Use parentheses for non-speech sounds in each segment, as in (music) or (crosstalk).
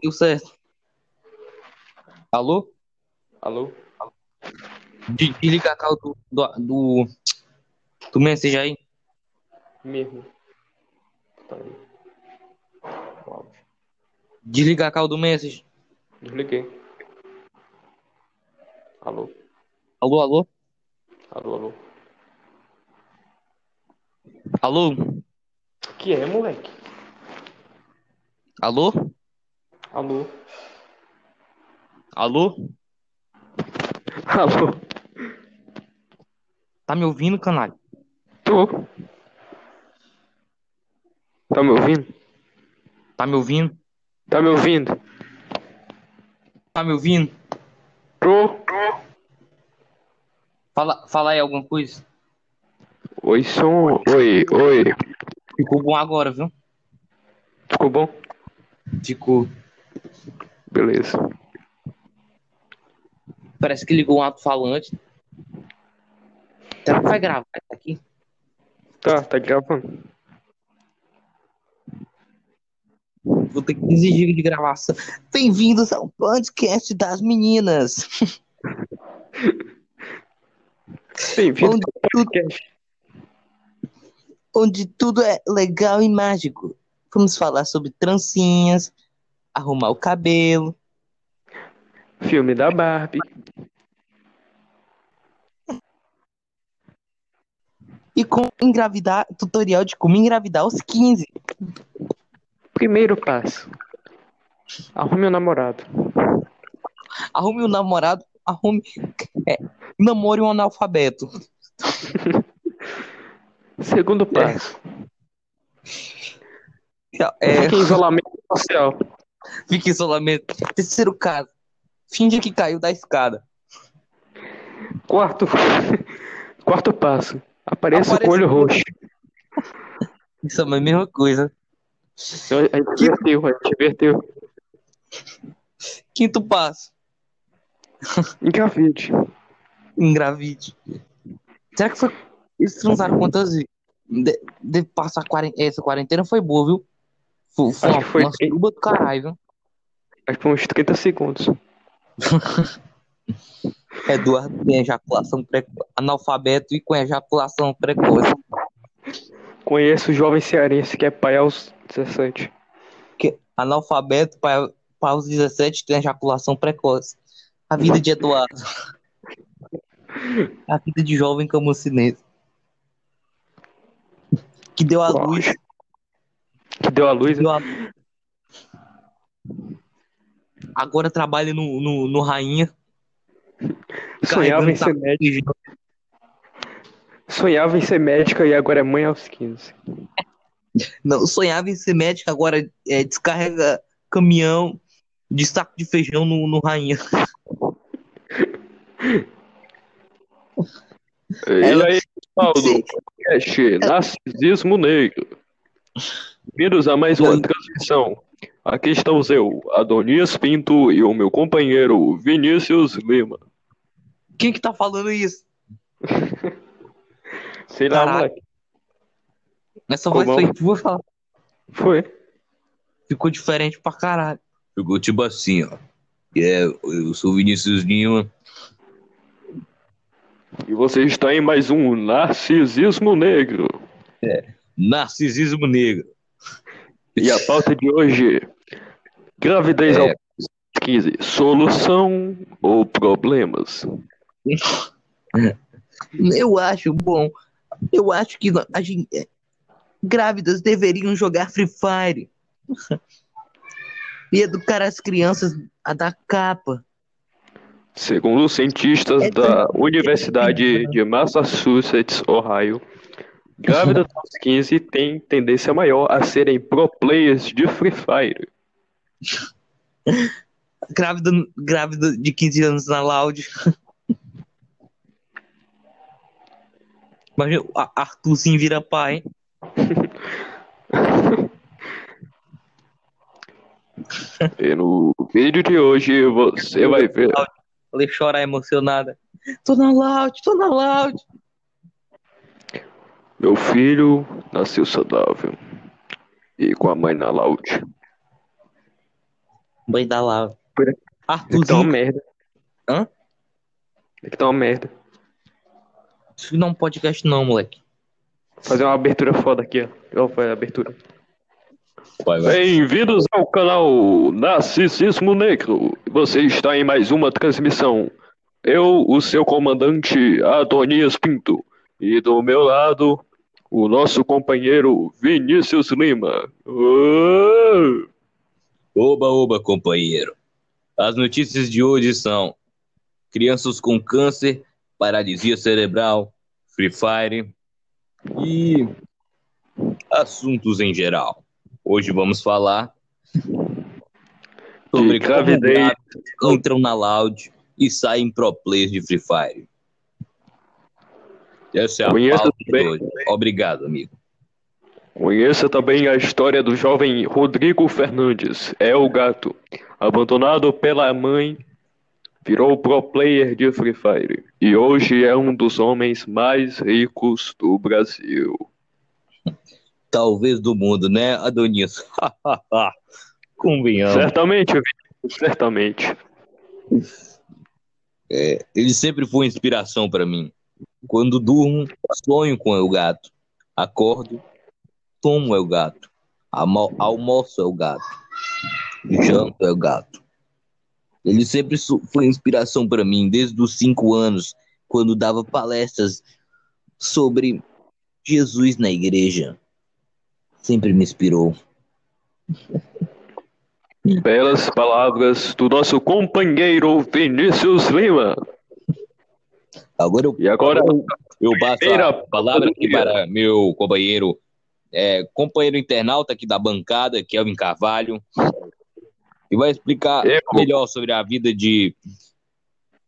deu certo. Alô? Alô? De- Desliga a cal do, do, do, do message aí. Mesmo. Tá. Desliga a cal do message. Desliguei. Alô? Alô, alô? Alô, alô? Alô? Que é, moleque? Alô? Alô? Alô? Alô? Tá me ouvindo, canalha? Tô. Tá me ouvindo? Tá me ouvindo? Tá me ouvindo? Tá me ouvindo? Tô. Fala, fala aí alguma coisa. Oi, som. Oi, oi. Ficou bom agora, viu? Ficou bom? Ficou. Beleza. Parece que ligou um alto-falante. Será que vai gravar isso aqui? Tá, tá gravando. Vou ter 15 GB de gravação. Bem-vindos ao podcast das meninas. (laughs) Bem-vindo Onde ao podcast. onde tudo é legal e mágico. Vamos falar sobre trancinhas, arrumar o cabelo, Filme da Barbie. e como engravidar, tutorial de como engravidar aos 15. Primeiro passo. Arrume um namorado. Arrume um namorado, arrume. É, namore um analfabeto. (laughs) Segundo passo. É, Fique em isolamento social. Fique em isolamento. Terceiro caso. Finge que caiu da escada. Quarto. (laughs) Quarto passo. Apareça Apareça com o olho roxo. Isso é a mesma coisa. A gente inverteu, a gente inverteu. Quinto passo. Engravide. Engravide. Será que foi. Eles transaram quantas vezes? De, de passar quarent... Essa quarentena foi boa, viu? Foi, foi Acho uma, que foi uma suruba do caralho, viu? Acho que foi uns 30 segundos. (laughs) Eduardo tem ejaculação precoce. Analfabeto e com ejaculação precoce. Conheço o jovem cearense que é pai aos 17. Que analfabeto para, para os 17 tem ejaculação precoce. A vida de Eduardo. (laughs) A vida de jovem camucinense. Que deu a luz. Que deu a luz. né? Deu a- Agora trabalha no, no, no Rainha. (laughs) Sonhava em ser médica. Sonhava em ser médica e agora é mãe aos 15. Não, sonhava em ser médico, agora é, descarrega caminhão de saco de feijão no, no Rainha. (laughs) E Ela- aí, (laughs) Sim. podcast Narcisismo Negro. Bem-vindos a mais uma transmissão. Aqui estamos eu, Adonias Pinto, e o meu companheiro Vinícius Lima. Quem que tá falando isso? (laughs) Sei lá, Caraca. moleque. Essa voz foi tua, Foi. ficou diferente pra caralho. Ficou tipo assim, ó. É, eu sou o Vinícius Lima. E você está em mais um Narcisismo Negro. Narcisismo negro. E a pauta de hoje: gravidez É. aos 15, solução ou problemas? (laughs) Eu acho bom. Eu acho que a gente, é, grávidas deveriam jogar Free Fire. (laughs) e educar as crianças a dar capa. Segundo os cientistas É da Universidade de Massachusetts, Ohio, grávidas aos 15 têm tendência maior a serem pro players de Free Fire. (laughs) Grávida, grávida de 15 anos na Loud. (laughs) Imagina, o A- Arthur sim vira pai. (laughs) E no vídeo de hoje você vai ver Ele chora emocionada. Tô na Loud, tô na Loud. Meu filho nasceu saudável e com a mãe na laude. Banho da lava. Por aqui. Tem que tá uma Arthurzinho. merda. Hã? Tem que tá uma merda. Isso não é um podcast, não, moleque. Fazer uma abertura foda aqui, ó. Foi a abertura? Bem-vindos ao canal Narcisismo Negro. Você está em mais uma transmissão. Eu, o seu comandante Adonias Pinto. E do meu lado, o nosso companheiro Vinícius Lima. Oba, oba, companheiro. As notícias de hoje são crianças com câncer, paralisia cerebral, Free Fire e assuntos em geral. Hoje vamos falar sobre gravidez. entram na Loud e saem pro players de Free Fire. Essa é a Conheço pauta de bem. hoje. Obrigado, amigo. Conheça também a história do jovem Rodrigo Fernandes. É o gato. Abandonado pela mãe, virou pro player de Free Fire. E hoje é um dos homens mais ricos do Brasil. Talvez do mundo, né, Adonis? (laughs) Convenhamos. Certamente, certamente. É, ele sempre foi inspiração para mim. Quando durmo, sonho com o gato. Acordo, tomo o gato. Almoço é o gato. Janto é o gato. Ele sempre foi inspiração para mim desde os cinco anos, quando dava palestras sobre Jesus na igreja. Sempre me inspirou. Belas palavras do nosso companheiro Vinícius Lima. Agora eu E agora, Eu passo a palavra aqui para meu companheiro, é, companheiro internauta aqui da bancada, Kelvin Carvalho, e vai explicar Eu. melhor sobre a vida de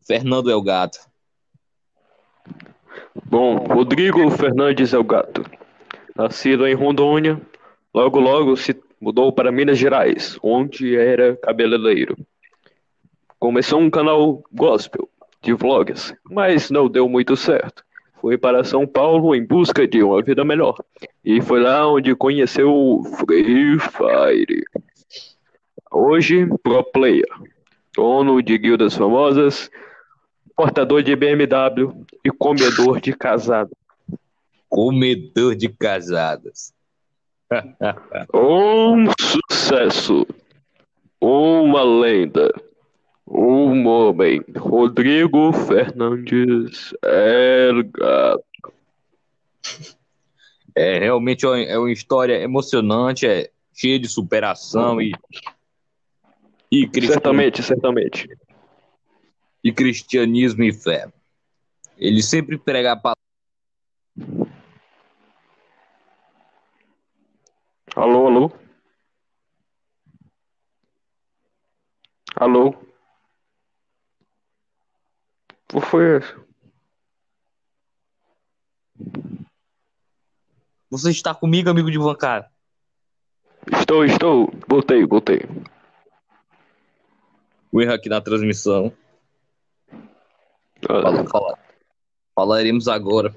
Fernando Elgato. bom, Rodrigo Fernandes é o gato. Nascido em Rondônia, logo logo se mudou para Minas Gerais, onde era cabeleireiro. Começou um canal gospel de vlogs, mas não deu muito certo. Foi para São Paulo em busca de uma vida melhor. E foi lá onde conheceu o Free Fire. Hoje, pro player, dono de guildas famosas, portador de BMW e comedor de casado. Comedor de casadas. (laughs) Um sucesso, uma lenda, um homem, Rodrigo Fernandes El Gato. É realmente uma- é uma história emocionante, é cheia de superação e, e, Certamente, certamente. e cristianismo e fé. Ele sempre prega a palavra. Alô, alô? Alô? O que foi isso? Você está comigo, amigo de bancada? Estou, estou. Voltei, voltei. O erro aqui na transmissão. Ah, Fala- fala- Falaremos agora.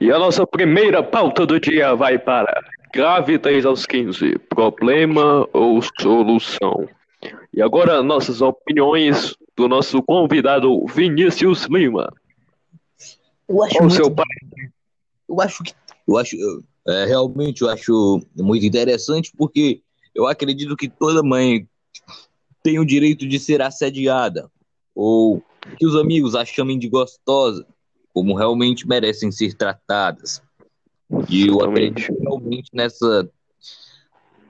E a nossa primeira pauta do dia vai para Gravidez aos 15, problema ou solução? E agora nossas opiniões do nosso convidado Vinícius Lima. Eu acho Qual o seu pai? eu acho que eu acho é, realmente eu acho muito interessante porque eu acredito que toda mãe tem o direito de ser assediada ou que os amigos a chamem de gostosa, como realmente merecem ser tratadas. E eu acredito realmente nessa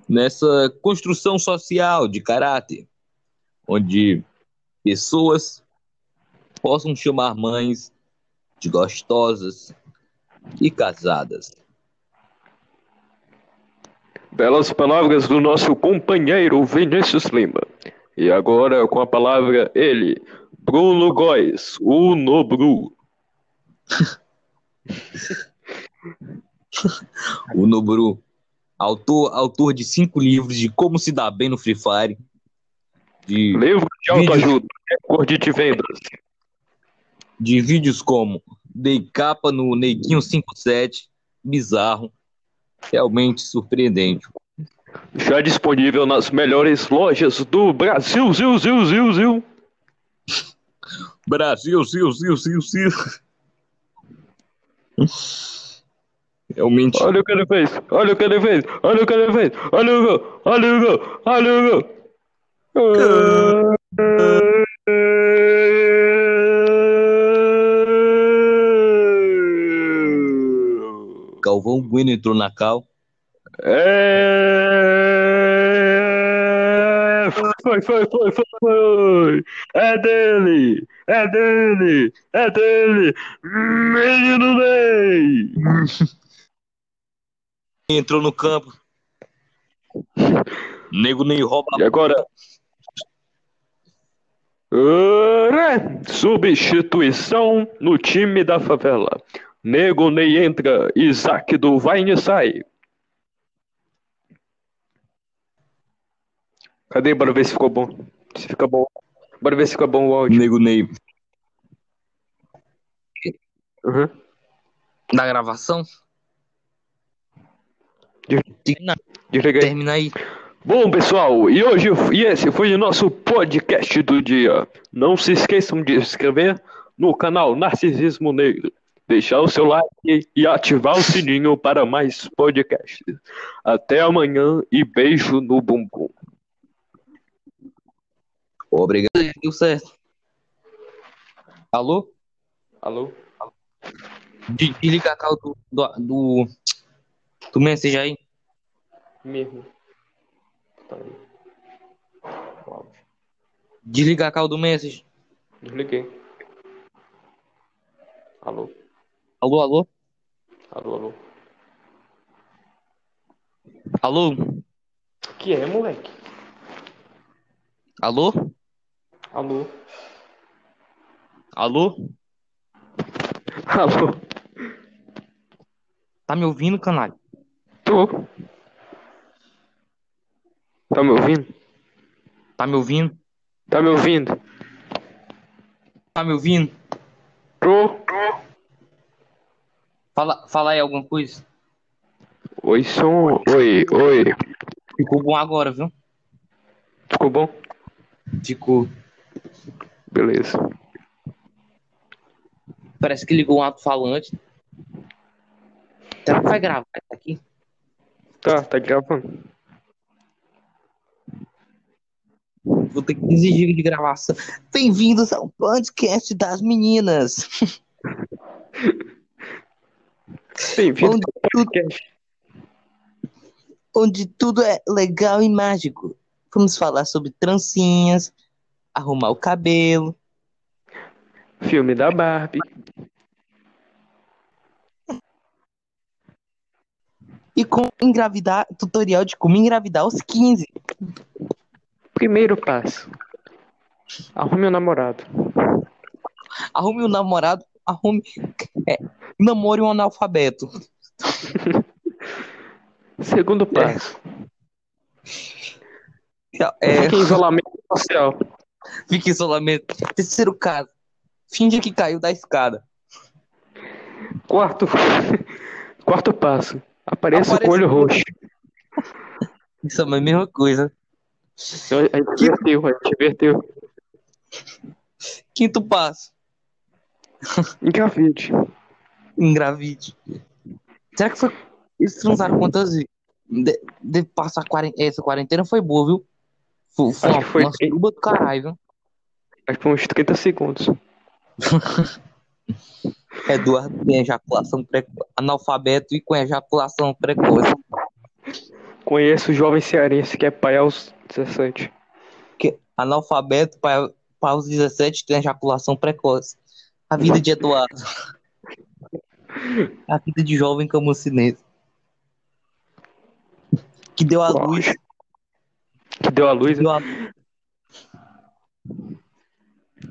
nessa construção social de caráter, onde pessoas possam chamar mães de gostosas e casadas. Belas palavras do nosso companheiro Vinícius Lima. E agora com a palavra ele, Bruno Góes, o Nobru. (laughs) O Nobru, autor, autor de cinco livros de como se dar bem no Free Fire, de, Livro de autoajuda, recorde de vendas. de vídeos como Dei capa no Neguinho 57, bizarro, realmente surpreendente. Já disponível nas melhores lojas do Brasil, Zil, Zil, Zil, Zil. Brasil, Zil, Zil, Zil, Zil. Realmente. Olha o que ele fez, olha o que ele fez, olha o que ele fez, olha o gol, olha o gol, olha o gol. Galvão Bueno entrou na cal. É... Foi, foi, foi, foi, foi. É dele, é dele, é dele. Menino Ney. Entrou no campo. Nego nem rouba. E agora? Substituição no time da favela. Nego Ney entra, Isaac do Vine sai. Cadê? Bora ver se ficou bom. Se fica bom. Bora ver se fica bom o áudio. Nego Ney. Uhum. Na gravação? Termina, Desliga aí. termina aí. Bom, pessoal, e hoje e esse foi o nosso podcast do dia. Não se esqueçam de se inscrever no canal Narcisismo Negro, deixar o seu like e ativar o sininho para mais podcasts. Até amanhã e beijo no bumbum. Obrigado. Deu certo. Alô? Alô? De- Desliga a cal do, do, do, do message aí. Mesmo. Tá aí. O áudio. Desliga a cal do message. Desliguei. Alô? Alô, alô? Alô, alô? Alô? Que é, moleque? Alô? Alô? Alô? Alô? Tá me ouvindo, canalha? Tô. Tá me ouvindo? Tá me ouvindo? Tá me ouvindo? Tá me ouvindo? Tô. Fala, fala aí alguma coisa. Oi, som. Oi, oi. Ficou bom agora, viu? Ficou bom? Ficou. Beleza. Parece que ligou um alto-falante. Será que vai gravar isso aqui? Tá, tá gravando. Vou ter que exigir de gravação. Bem-vindos ao podcast das meninas. (laughs) Bem-vindo Onde ao tudo, podcast. onde tudo é legal e mágico. Vamos falar sobre trancinhas, arrumar o cabelo, Filme da Barbie. e como engravidar, tutorial de como engravidar aos 15. Primeiro passo. Arrume um namorado. Arrume um namorado, arrume. É, namore um analfabeto. (laughs) Segundo passo. É, Fique em isolamento social. fique em isolamento. Terceiro caso. Finge que caiu da escada. Quarto. (laughs) Quarto passo. Apareça Apareça com o olho roxo. Isso é a mesma coisa. A gente inverteu, a gente inverteu. Quinto passo. Engravide. Engravide. Será que foi. Eles transaram quantas vezes? De, de passar quarent... Essa quarentena foi boa, viu? Foi, foi Acho uma, foi uma suruba do caralho, viu? Acho que foi uns 30 segundos. (laughs) Eduardo tem ejaculação precoce. Analfabeto e com ejaculação precoce. Conheço o jovem cearense que é pai aos 17. Que analfabeto para, para os 17 tem ejaculação precoce. A vida de Eduardo. A vida de jovem camucinense. Que deu a luz. Que deu a luz. Deu a-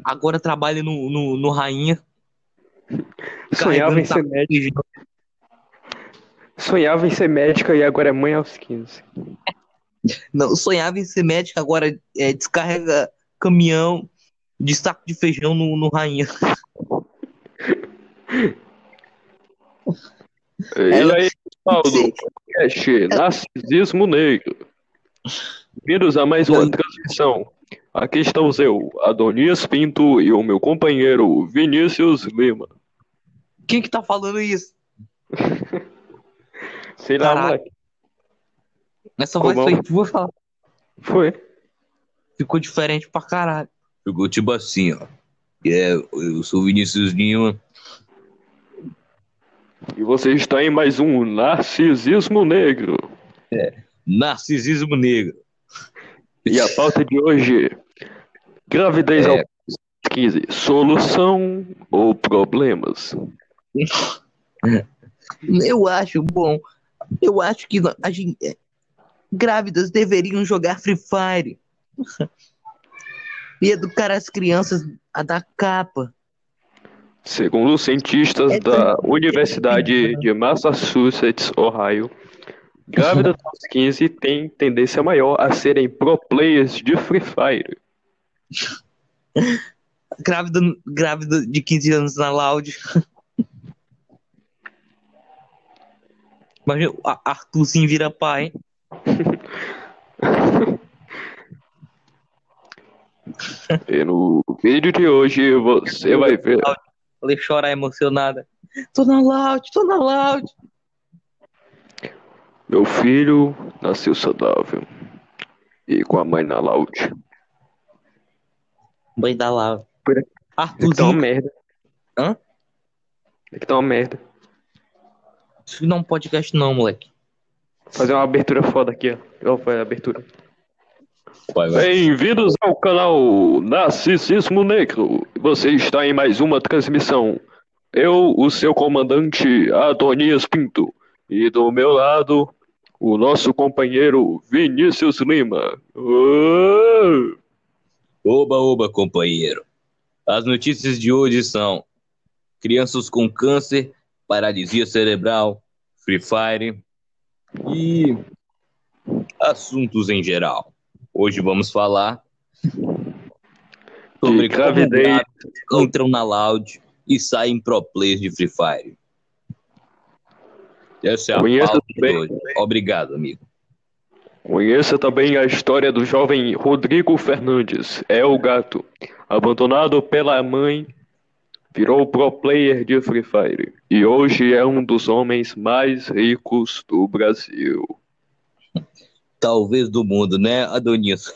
Agora trabalha no, no, no Rainha. Sonhava em ser médica. Sonhava em ser médica e agora é mãe aos 15. Não, sonhava em ser médico, agora é, descarrega caminhão de saco de feijão no, no Rainha. E Ela- aí, pessoal do Sim. podcast Narcisismo Negro. Bem-vindos a mais uma transmissão. Aqui estamos eu, Adonias Pinto e o meu companheiro Vinícius Lima. Quem que tá falando isso? (laughs) Sei lá, Caralho. moleque. Essa voz bom? foi tua, fala. Foi. Ficou diferente pra caralho. Ficou tipo assim, ó. É, eu sou o Vinícius Lima. E você está em mais um Narcisismo Negro. Narcisismo negro. E a pauta de hoje: gravidez É. aos 15, solução ou problemas? (laughs) Eu acho bom. Eu acho que a gente, é, grávidas deveriam jogar Free Fire. (laughs) e educar as crianças a dar capa. Segundo cientistas É da tão- Universidade de Massachusetts, Ohio, grávidas aos 15 têm tendência maior a serem pro players de Free Fire. (laughs) Grávida, grávida de 15 anos na Loud. (laughs) Imagina, a- Arthurzinho vira pai. E no vídeo de hoje você vai ver Ela chora emocionada. Tô na Loud, tô na Loud. meu filho nasceu saudável e com a mãe na loud. Mãe da Loud. Por aqui. É que tá uma Arthurzinho. merda. Hã? É que tá uma merda. Isso não é um podcast, não, moleque. Fazer uma abertura foda aqui, ó. Ó, foi a abertura. Vai, Bem-vindos ao canal Narcisismo Negro. Você está em mais uma transmissão. Eu, o seu comandante Adonias Pinto, e do meu lado, o nosso companheiro Vinícius Lima. Oba, oba, companheiro. As notícias de hoje são: crianças com câncer, paralisia cerebral, Free Fire e assuntos em geral. Hoje vamos falar sobre gravidez. entram na Loud e saem pro players de Free Fire. Essa é a Conheço pauta. Obrigado, amigo. Conheça também a história do jovem Rodrigo Fernandes, é o gato. Abandonado pela mãe, virou pro player de Free Fire e hoje é um dos homens mais ricos do Brasil. Talvez do mundo, né, Adonis?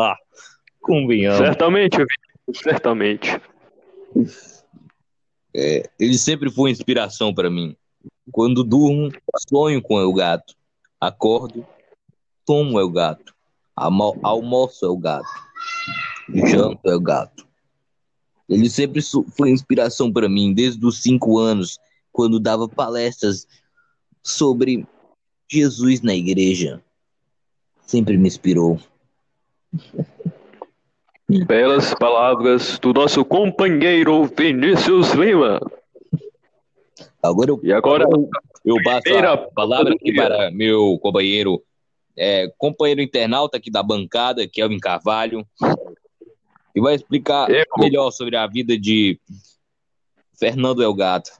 (laughs) Convenhamos. Certamente, certamente. Ele sempre foi inspiração para mim. Quando durmo, sonho com o gato. Acordo, tomo é o gato. Amo- almoço é o gato. Janto é o gato. Ele sempre foi inspiração para mim desde os cinco anos, quando dava palestras sobre Jesus na igreja. Sempre me inspirou. Belas palavras do nosso companheiro Vinícius Lima. Agora eu E agora, Eu passo a palavra aqui para meu companheiro, é, companheiro internauta aqui da bancada, Kelvin Carvalho, que vai explicar Eu. melhor sobre a vida de Fernando Elgato.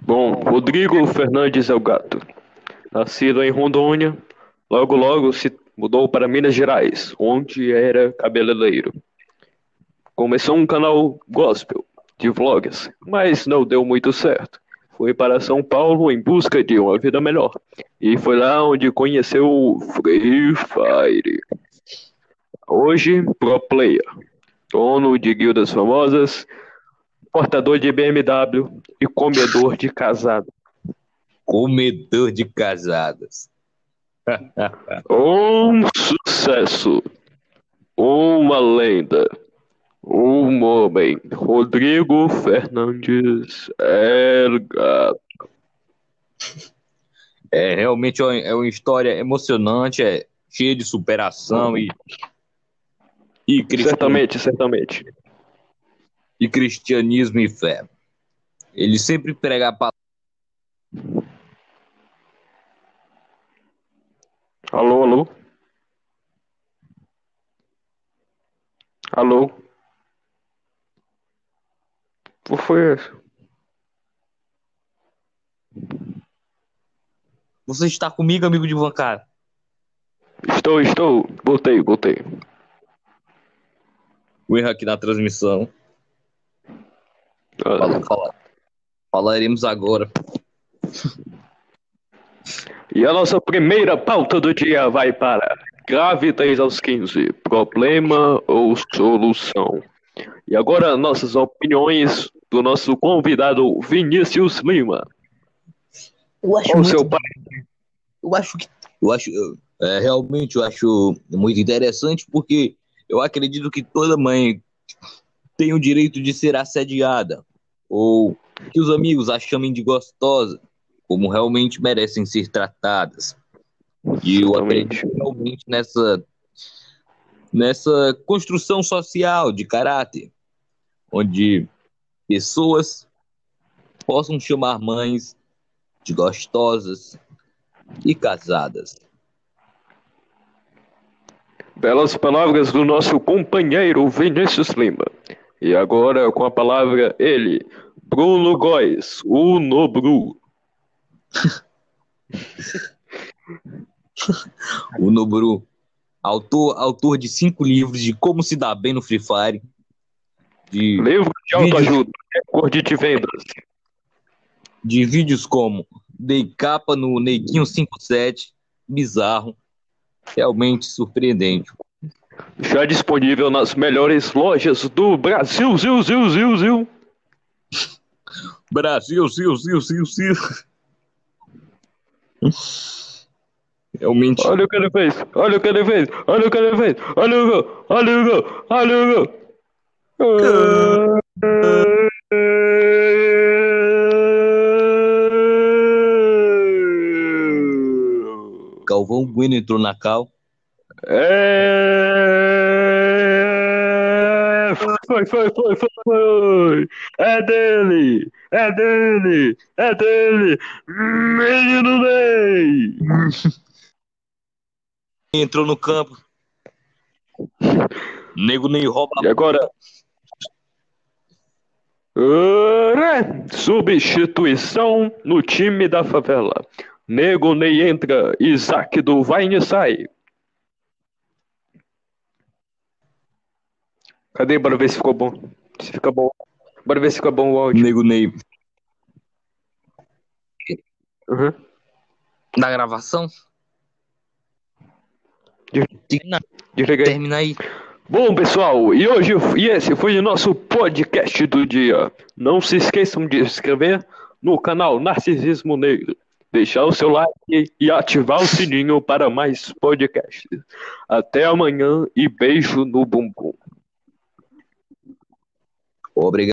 bom, Rodrigo Fernandes é o gato. Nascido em Rondônia, logo logo se mudou para Minas Gerais, onde era cabeleireiro. Começou um canal gospel de vlogs, mas não deu muito certo. Foi para São Paulo em busca de uma vida melhor. E foi lá onde conheceu o Free Fire. Hoje, pro player, dono de guildas famosas, portador de BMW e comedor de casado. Comedor de casadas. (laughs) (laughs) Um sucesso, uma lenda, um homem, Rodrigo Fernandes El Gato. É realmente uma- é uma história emocionante, é cheia de superação e, e, Certamente, certamente. e cristianismo e fé. Ele sempre prega a palavra. Alô, alô? Alô? O que foi isso? Você está comigo, amigo de bancada? Estou, estou. Voltei, voltei. O erro aqui na transmissão. Fala, fala. Falaremos agora. E a nossa primeira pauta do dia vai para Gravidez aos 15, problema ou solução? E agora nossas opiniões do nosso convidado Vinícius Lima. Eu acho seu pai? Eu acho que. Eu acho. é, realmente eu acho muito interessante porque eu acredito que toda mãe tem o direito de ser assediada. Ou que os amigos a chamem de gostosa, como realmente merecem ser tratadas. E eu acredito realmente nessa, nessa construção social de caráter, onde pessoas possam chamar mães de gostosas e casadas. Belas palavras do nosso companheiro Vinícius Lima. E agora com a palavra ele, Bruno Góes, o Nobru. (laughs) O Nobru, autor, autor de cinco livros de como se dar bem no Free Fire, de, Livro de autoajuda, recorde de vendas. de vídeos como Dei capa no Neguinho 57, bizarro, realmente surpreendente. Já disponível nas melhores lojas do Brasil, ziu, ziu, ziu, ziu. Brasil, sil, sil, sil, sil. Realmente, Olha o que ele fez, olha o que ele fez, olha o que ele fez, olha o gol, olha o gol, olha o gol. Galvão Bueno entrou na cal. É... Foi, foi, foi, foi, foi. É dele, é dele, é dele. Menino Ney. (laughs) Entrou no campo. Nego nem rouba E agora? Ora, Substituição no time da favela. Nego Ney entra, Isaac do Vine sai. Cadê? Bora ver se ficou bom. Se fica bom. Bora ver se fica bom o áudio. Nego Ney Uhum. da gravação. Termina, termina aí. Bom, pessoal, e hoje e esse foi o nosso podcast do dia. Não se esqueçam de se inscrever no canal Narcisismo Negro, deixar o seu like e ativar o sininho para mais podcasts. Até amanhã e beijo no bumbum. Obrigado.